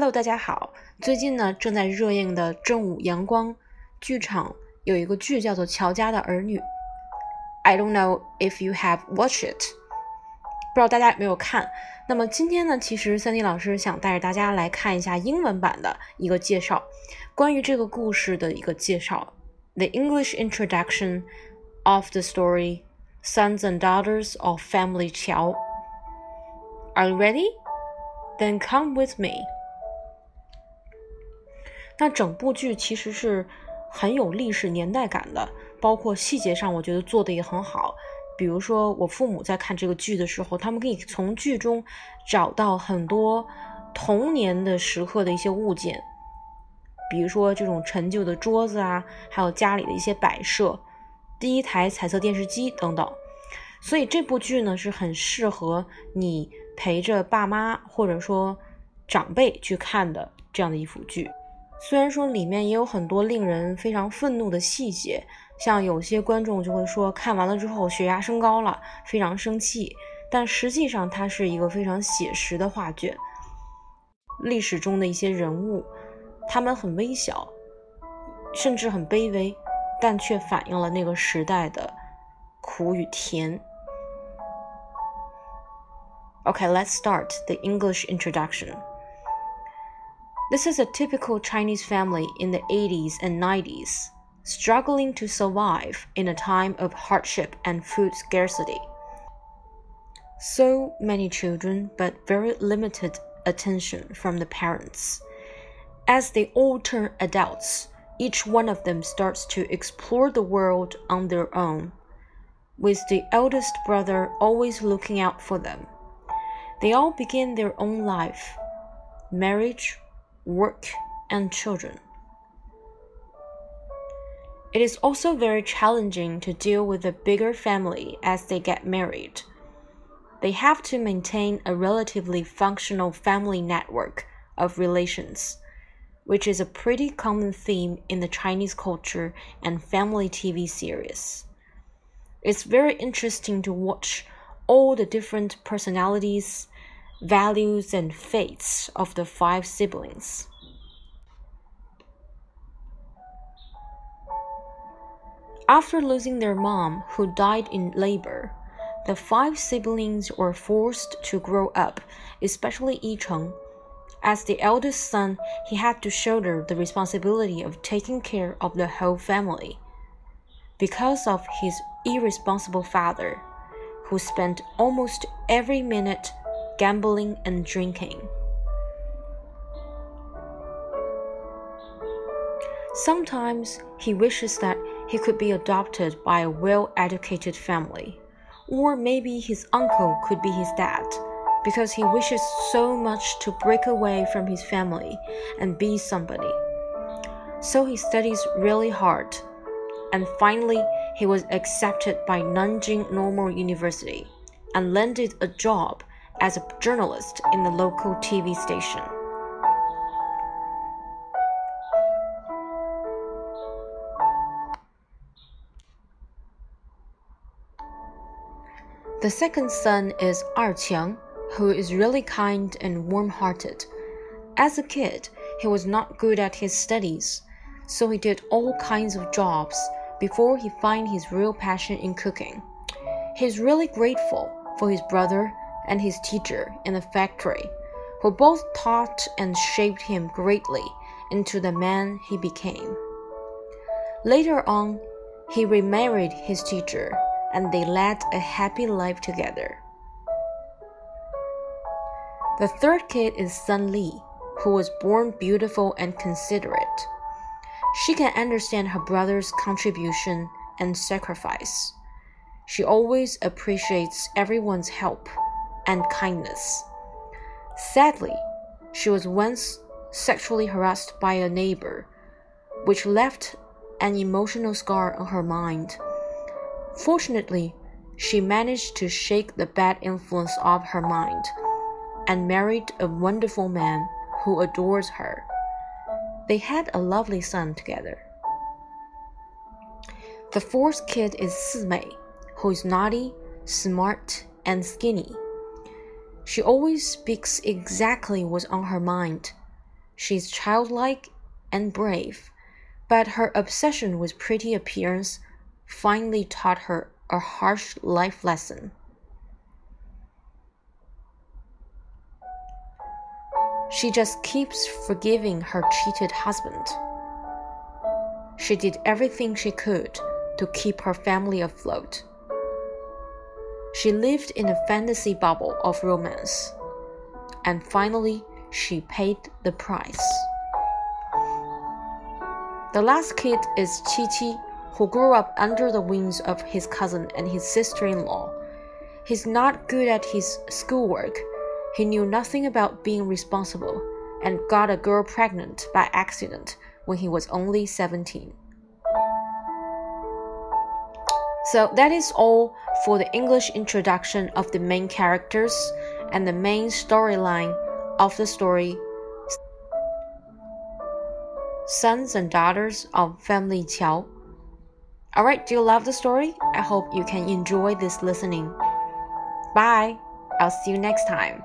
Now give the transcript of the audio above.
Hello，大家好。最近呢，正在热映的正午阳光剧场有一个剧叫做《乔家的儿女》。I don't know if you have watched it，不知道大家有没有看。那么今天呢，其实三 D 老师想带着大家来看一下英文版的一个介绍，关于这个故事的一个介绍。The English introduction of the story, Sons and Daughters of Family Qiao. Are you ready? Then come with me. 那整部剧其实是很有历史年代感的，包括细节上，我觉得做的也很好。比如说，我父母在看这个剧的时候，他们可以从剧中找到很多童年的时刻的一些物件，比如说这种陈旧的桌子啊，还有家里的一些摆设，第一台彩色电视机等等。所以这部剧呢，是很适合你陪着爸妈或者说长辈去看的这样的一幅剧。虽然说里面也有很多令人非常愤怒的细节，像有些观众就会说看完了之后血压升高了，非常生气。但实际上它是一个非常写实的画卷，历史中的一些人物，他们很微小，甚至很卑微，但却反映了那个时代的苦与甜。Okay, let's start the English introduction. This is a typical Chinese family in the 80s and 90s, struggling to survive in a time of hardship and food scarcity. So many children, but very limited attention from the parents. As they all turn adults, each one of them starts to explore the world on their own, with the eldest brother always looking out for them. They all begin their own life marriage, work, and children. It is also very challenging to deal with a bigger family as they get married. They have to maintain a relatively functional family network of relations, which is a pretty common theme in the Chinese culture and family TV series. It's very interesting to watch all the different personalities, values and fates of the five siblings. After losing their mom, who died in labor, the five siblings were forced to grow up, especially Yi Cheng. As the eldest son, he had to shoulder the responsibility of taking care of the whole family. Because of his irresponsible father, who spent almost every minute gambling, and drinking. Sometimes he wishes that he could be adopted by a well educated family, or maybe his uncle could be his dad, because he wishes so much to break away from his family and be somebody. So he studies really hard, and finally, he was accepted by Nanjing Normal University and landed a job as a journalist in the local TV station. The second son is Er Qiang, who is really kind and warm hearted. As a kid, he was not good at his studies, so he did all kinds of jobs before he found his real passion in cooking. He's really grateful for his brother and his teacher in the factory, who both taught and shaped him greatly into the man he became. Later on, he remarried his teacher, and they led a happy life together. The third kid is San Li, who was born beautiful and considerate. She can understand her brother's contribution and sacrifice. She always appreciates everyone's help and kindness. Sadly, she was once sexually harassed by a neighbor, which left an emotional scar on her mind. Fortunately, she managed to shake the bad influence off her mind and married a wonderful man who adores her. They had a lovely son together. The fourth kid is Simei, who is naughty, smart, and skinny. She always speaks exactly what's on her mind. She's childlike and brave, but her obsession with pretty appearance finally taught her a harsh life lesson. She just keeps forgiving her cheated husband. She did everything she could to keep her family afloat. She lived in a fantasy bubble of romance, and finally, she paid the price. The last kid is Qi Qi, who grew up under the wings of his cousin and his sister in law. He's not good at his schoolwork he knew nothing about being responsible and got a girl pregnant by accident when he was only 17. So that is all for the English introduction of the main characters and the main storyline of the story Sons and Daughters of Family Qiao. Alright, do you love the story? I hope you can enjoy this listening. Bye. I'll see you next time.